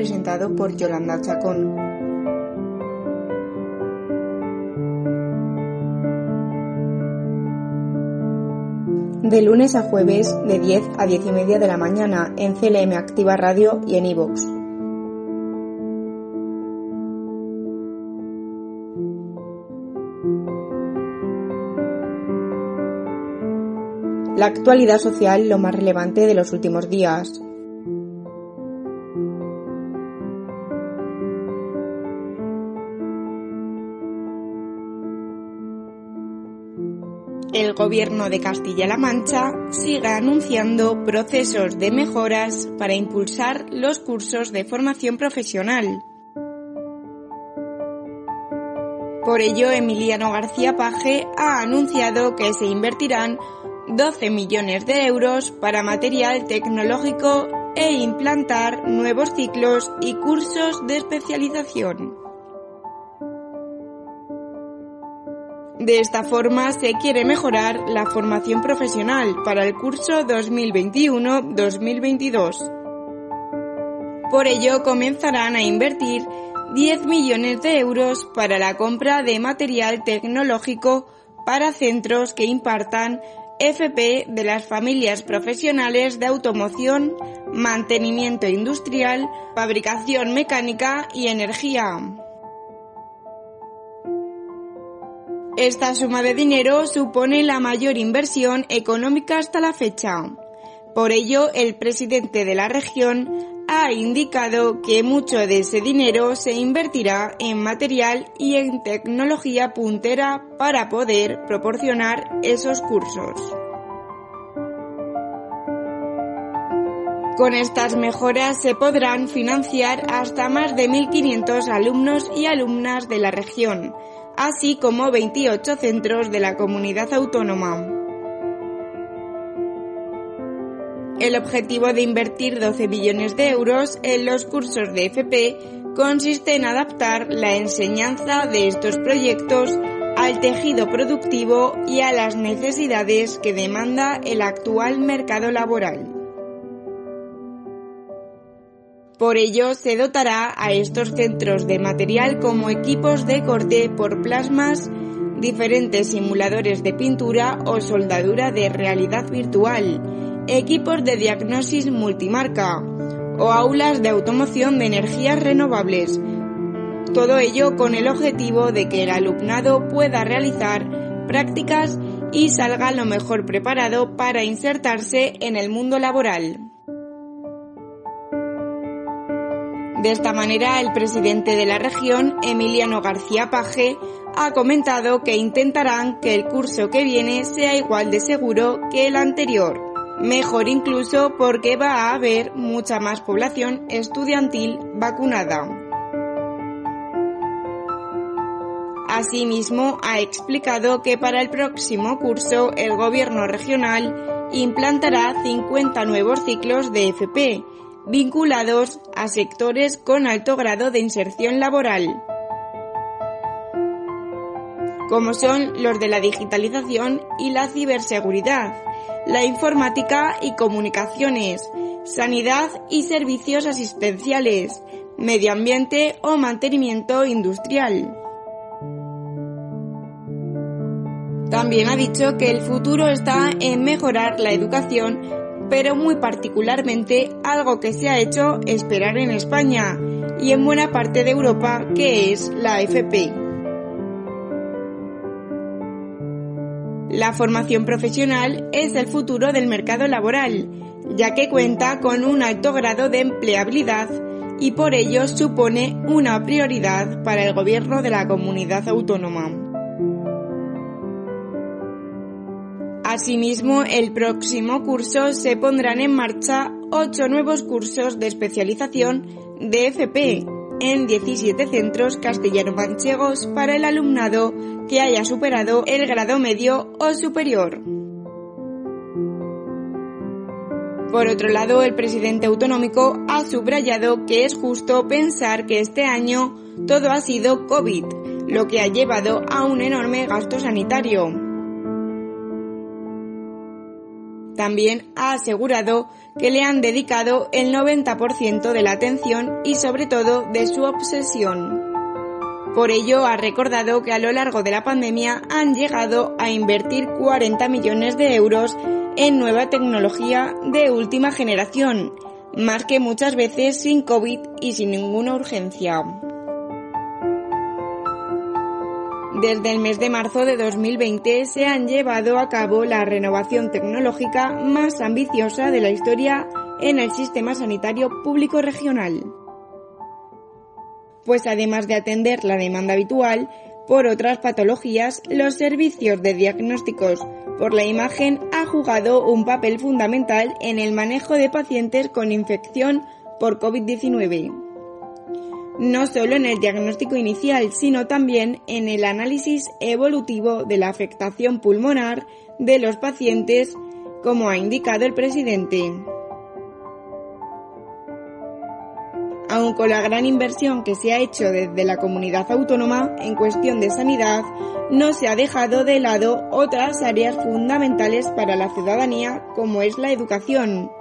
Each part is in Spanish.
Presentado por Yolanda Chacón. De lunes a jueves, de 10 a 10 y media de la mañana, en CLM Activa Radio y en iVoox. La actualidad social lo más relevante de los últimos días. El gobierno de Castilla-La Mancha sigue anunciando procesos de mejoras para impulsar los cursos de formación profesional. Por ello, Emiliano García Paje ha anunciado que se invertirán 12 millones de euros para material tecnológico e implantar nuevos ciclos y cursos de especialización. De esta forma se quiere mejorar la formación profesional para el curso 2021-2022. Por ello comenzarán a invertir 10 millones de euros para la compra de material tecnológico para centros que impartan FP de las familias profesionales de automoción, mantenimiento industrial, fabricación mecánica y energía. Esta suma de dinero supone la mayor inversión económica hasta la fecha. Por ello, el presidente de la región ha indicado que mucho de ese dinero se invertirá en material y en tecnología puntera para poder proporcionar esos cursos. Con estas mejoras se podrán financiar hasta más de 1.500 alumnos y alumnas de la región, así como 28 centros de la comunidad autónoma. El objetivo de invertir 12 billones de euros en los cursos de FP consiste en adaptar la enseñanza de estos proyectos al tejido productivo y a las necesidades que demanda el actual mercado laboral. Por ello, se dotará a estos centros de material como equipos de corte por plasmas, diferentes simuladores de pintura o soldadura de realidad virtual, equipos de diagnosis multimarca o aulas de automoción de energías renovables. Todo ello con el objetivo de que el alumnado pueda realizar prácticas y salga lo mejor preparado para insertarse en el mundo laboral. De esta manera, el presidente de la región, Emiliano García Paje, ha comentado que intentarán que el curso que viene sea igual de seguro que el anterior. Mejor incluso porque va a haber mucha más población estudiantil vacunada. Asimismo, ha explicado que para el próximo curso el gobierno regional implantará 50 nuevos ciclos de FP, vinculados a sectores con alto grado de inserción laboral, como son los de la digitalización y la ciberseguridad, la informática y comunicaciones, sanidad y servicios asistenciales, medio ambiente o mantenimiento industrial. También ha dicho que el futuro está en mejorar la educación, pero muy particularmente algo que se ha hecho esperar en España y en buena parte de Europa, que es la FP. La formación profesional es el futuro del mercado laboral, ya que cuenta con un alto grado de empleabilidad y por ello supone una prioridad para el gobierno de la comunidad autónoma. Asimismo, el próximo curso se pondrán en marcha ocho nuevos cursos de especialización de FP en 17 centros castellano-manchegos para el alumnado que haya superado el grado medio o superior. Por otro lado, el presidente autonómico ha subrayado que es justo pensar que este año todo ha sido COVID, lo que ha llevado a un enorme gasto sanitario. También ha asegurado que le han dedicado el 90% de la atención y sobre todo de su obsesión. Por ello ha recordado que a lo largo de la pandemia han llegado a invertir 40 millones de euros en nueva tecnología de última generación, más que muchas veces sin COVID y sin ninguna urgencia. Desde el mes de marzo de 2020 se han llevado a cabo la renovación tecnológica más ambiciosa de la historia en el sistema sanitario público regional. Pues además de atender la demanda habitual, por otras patologías, los servicios de diagnósticos por la imagen ha jugado un papel fundamental en el manejo de pacientes con infección por COVID-19. No solo en el diagnóstico inicial, sino también en el análisis evolutivo de la afectación pulmonar de los pacientes, como ha indicado el presidente. Aun con la gran inversión que se ha hecho desde la comunidad autónoma en cuestión de sanidad, no se ha dejado de lado otras áreas fundamentales para la ciudadanía como es la educación.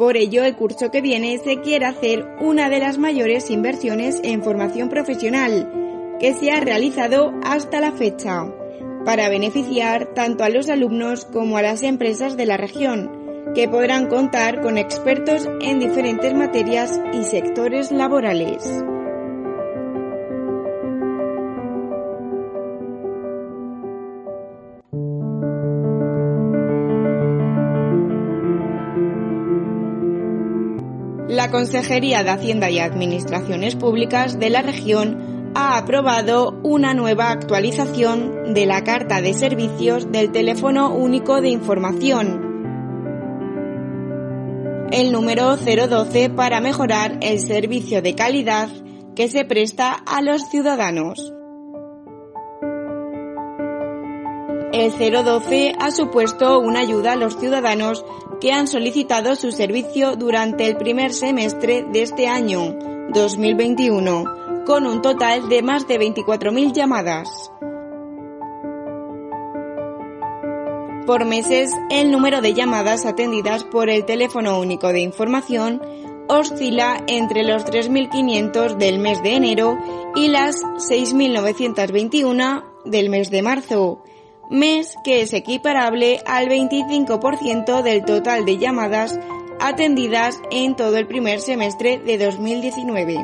Por ello, el curso que viene se quiere hacer una de las mayores inversiones en formación profesional que se ha realizado hasta la fecha, para beneficiar tanto a los alumnos como a las empresas de la región, que podrán contar con expertos en diferentes materias y sectores laborales. La Consejería de Hacienda y Administraciones Públicas de la región ha aprobado una nueva actualización de la Carta de Servicios del Teléfono Único de Información el número 012 para mejorar el servicio de calidad que se presta a los ciudadanos. El 012 ha supuesto una ayuda a los ciudadanos que han solicitado su servicio durante el primer semestre de este año 2021, con un total de más de 24.000 llamadas. Por meses, el número de llamadas atendidas por el teléfono único de información oscila entre los 3.500 del mes de enero y las 6.921 del mes de marzo, mes que es equiparable al 25% del total de llamadas atendidas en todo el primer semestre de 2019.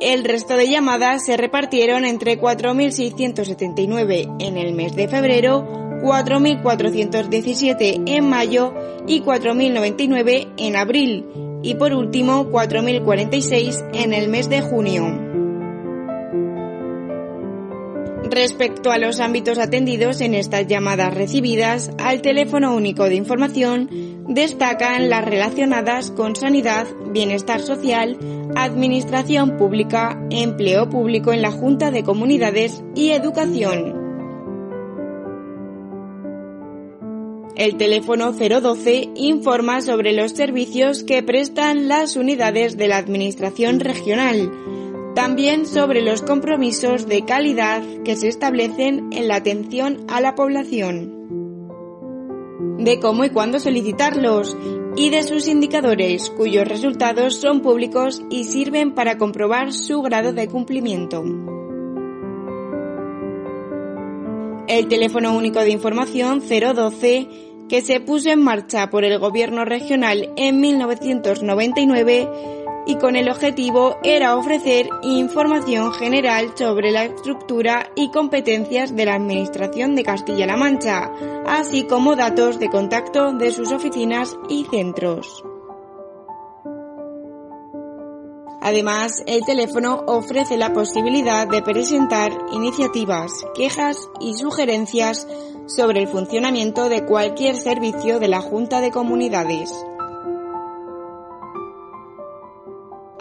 El resto de llamadas se repartieron entre 4.679 en el mes de febrero, 4.417 en mayo y 4.099 en abril y por último 4.046 en el mes de junio. Respecto a los ámbitos atendidos en estas llamadas recibidas al teléfono único de información, destacan las relacionadas con sanidad, bienestar social, administración pública, empleo público en la Junta de Comunidades y educación. El teléfono 012 informa sobre los servicios que prestan las unidades de la Administración regional, también sobre los compromisos de calidad que se establecen en la atención a la población, de cómo y cuándo solicitarlos y de sus indicadores, cuyos resultados son públicos y sirven para comprobar su grado de cumplimiento. El teléfono único de información 012, que se puso en marcha por el gobierno regional en 1999, y con el objetivo era ofrecer información general sobre la estructura y competencias de la Administración de Castilla-La Mancha, así como datos de contacto de sus oficinas y centros. Además, el teléfono ofrece la posibilidad de presentar iniciativas, quejas y sugerencias sobre el funcionamiento de cualquier servicio de la Junta de Comunidades.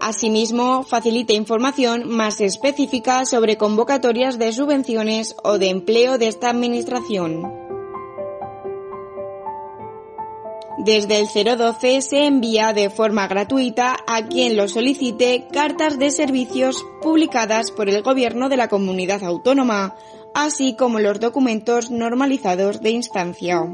Asimismo, facilita información más específica sobre convocatorias de subvenciones o de empleo de esta Administración. Desde el 012 se envía de forma gratuita a quien lo solicite cartas de servicios publicadas por el Gobierno de la Comunidad Autónoma, así como los documentos normalizados de instancia.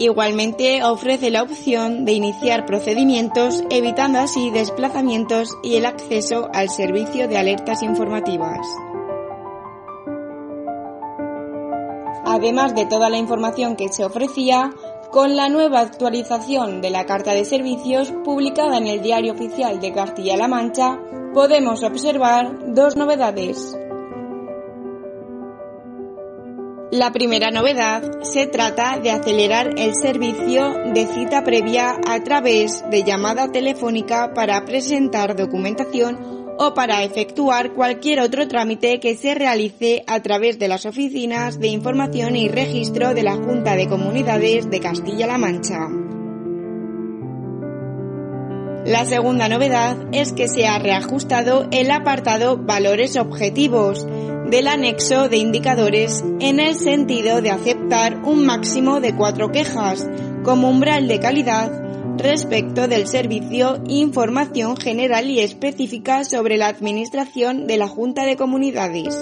Igualmente ofrece la opción de iniciar procedimientos evitando así desplazamientos y el acceso al servicio de alertas informativas. Además de toda la información que se ofrecía, con la nueva actualización de la Carta de Servicios publicada en el Diario Oficial de Castilla-La Mancha, podemos observar dos novedades. La primera novedad se trata de acelerar el servicio de cita previa a través de llamada telefónica para presentar documentación o para efectuar cualquier otro trámite que se realice a través de las oficinas de información y registro de la Junta de Comunidades de Castilla-La Mancha. La segunda novedad es que se ha reajustado el apartado Valores Objetivos, del anexo de indicadores en el sentido de aceptar un máximo de cuatro quejas como umbral de calidad respecto del servicio información general y específica sobre la administración de la Junta de Comunidades.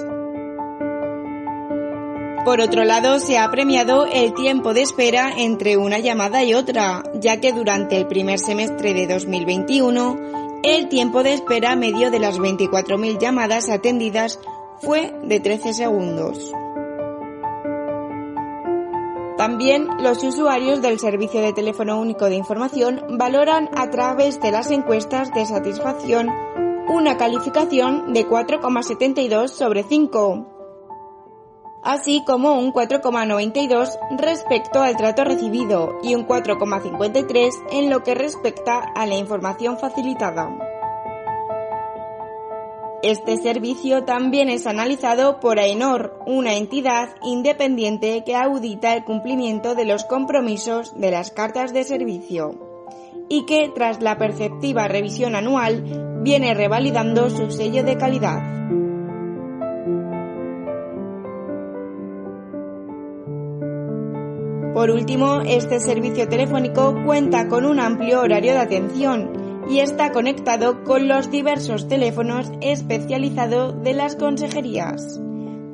Por otro lado, se ha premiado el tiempo de espera entre una llamada y otra, ya que durante el primer semestre de 2021, el tiempo de espera medio de las 24.000 llamadas atendidas fue de 13 segundos. También los usuarios del Servicio de Teléfono Único de Información valoran a través de las encuestas de satisfacción una calificación de 4,72 sobre 5, así como un 4,92 respecto al trato recibido y un 4,53 en lo que respecta a la información facilitada. Este servicio también es analizado por AENOR, una entidad independiente que audita el cumplimiento de los compromisos de las cartas de servicio y que, tras la perceptiva revisión anual, viene revalidando su sello de calidad. Por último, este servicio telefónico cuenta con un amplio horario de atención y está conectado con los diversos teléfonos especializados de las consejerías.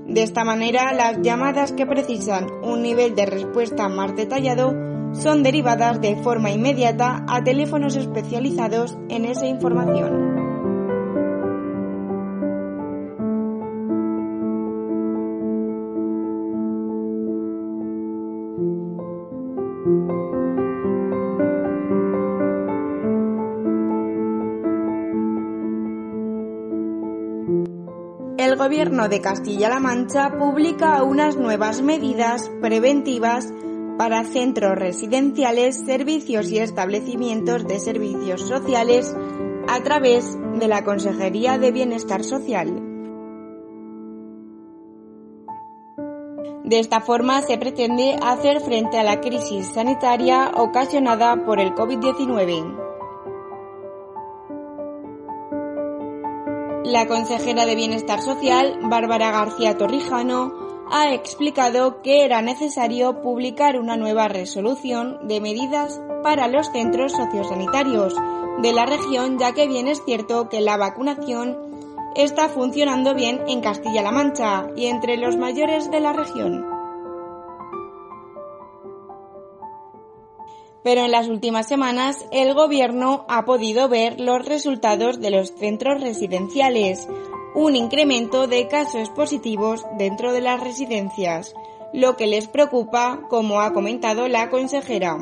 De esta manera, las llamadas que precisan un nivel de respuesta más detallado son derivadas de forma inmediata a teléfonos especializados en esa información. El Gobierno de Castilla-La Mancha publica unas nuevas medidas preventivas para centros residenciales, servicios y establecimientos de servicios sociales a través de la Consejería de Bienestar Social. De esta forma se pretende hacer frente a la crisis sanitaria ocasionada por el COVID-19. La consejera de Bienestar Social, Bárbara García Torrijano, ha explicado que era necesario publicar una nueva resolución de medidas para los centros sociosanitarios de la región, ya que bien es cierto que la vacunación está funcionando bien en Castilla-La Mancha y entre los mayores de la región. pero en las últimas semanas el Gobierno ha podido ver los resultados de los centros residenciales, un incremento de casos positivos dentro de las residencias, lo que les preocupa, como ha comentado la consejera.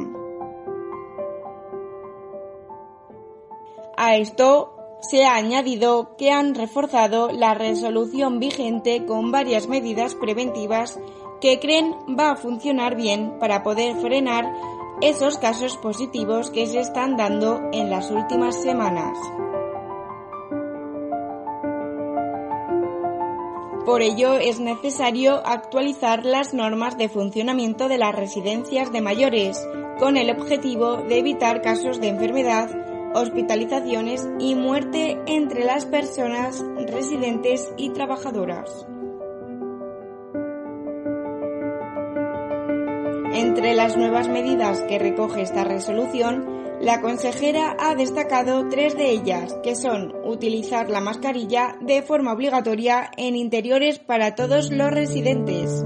A esto se ha añadido que han reforzado la resolución vigente con varias medidas preventivas que creen va a funcionar bien para poder frenar esos casos positivos que se están dando en las últimas semanas. Por ello es necesario actualizar las normas de funcionamiento de las residencias de mayores con el objetivo de evitar casos de enfermedad hospitalizaciones y muerte entre las personas residentes y trabajadoras. Entre las nuevas medidas que recoge esta resolución, la consejera ha destacado tres de ellas, que son utilizar la mascarilla de forma obligatoria en interiores para todos los residentes,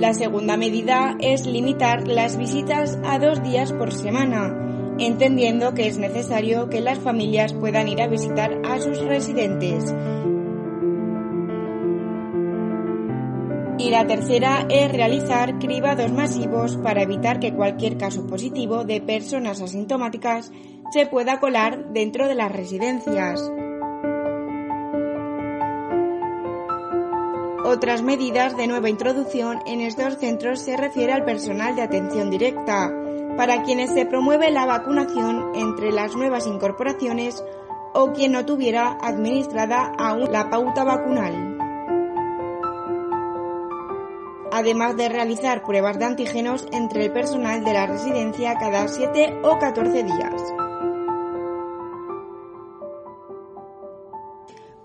la segunda medida es limitar las visitas a dos días por semana, entendiendo que es necesario que las familias puedan ir a visitar a sus residentes. Y la tercera es realizar cribados masivos para evitar que cualquier caso positivo de personas asintomáticas se pueda colar dentro de las residencias. Otras medidas de nueva introducción en estos centros se refiere al personal de atención directa, para quienes se promueve la vacunación entre las nuevas incorporaciones o quien no tuviera administrada aún la pauta vacunal. Además de realizar pruebas de antígenos entre el personal de la residencia cada 7 o 14 días.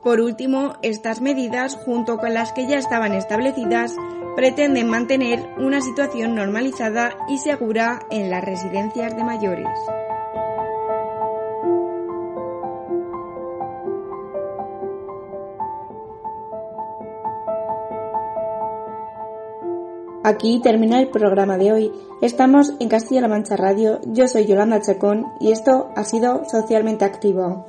Por último, estas medidas, junto con las que ya estaban establecidas, pretenden mantener una situación normalizada y segura en las residencias de mayores. Aquí termina el programa de hoy. Estamos en Castilla-La Mancha Radio. Yo soy Yolanda Chacón y esto ha sido Socialmente Activo.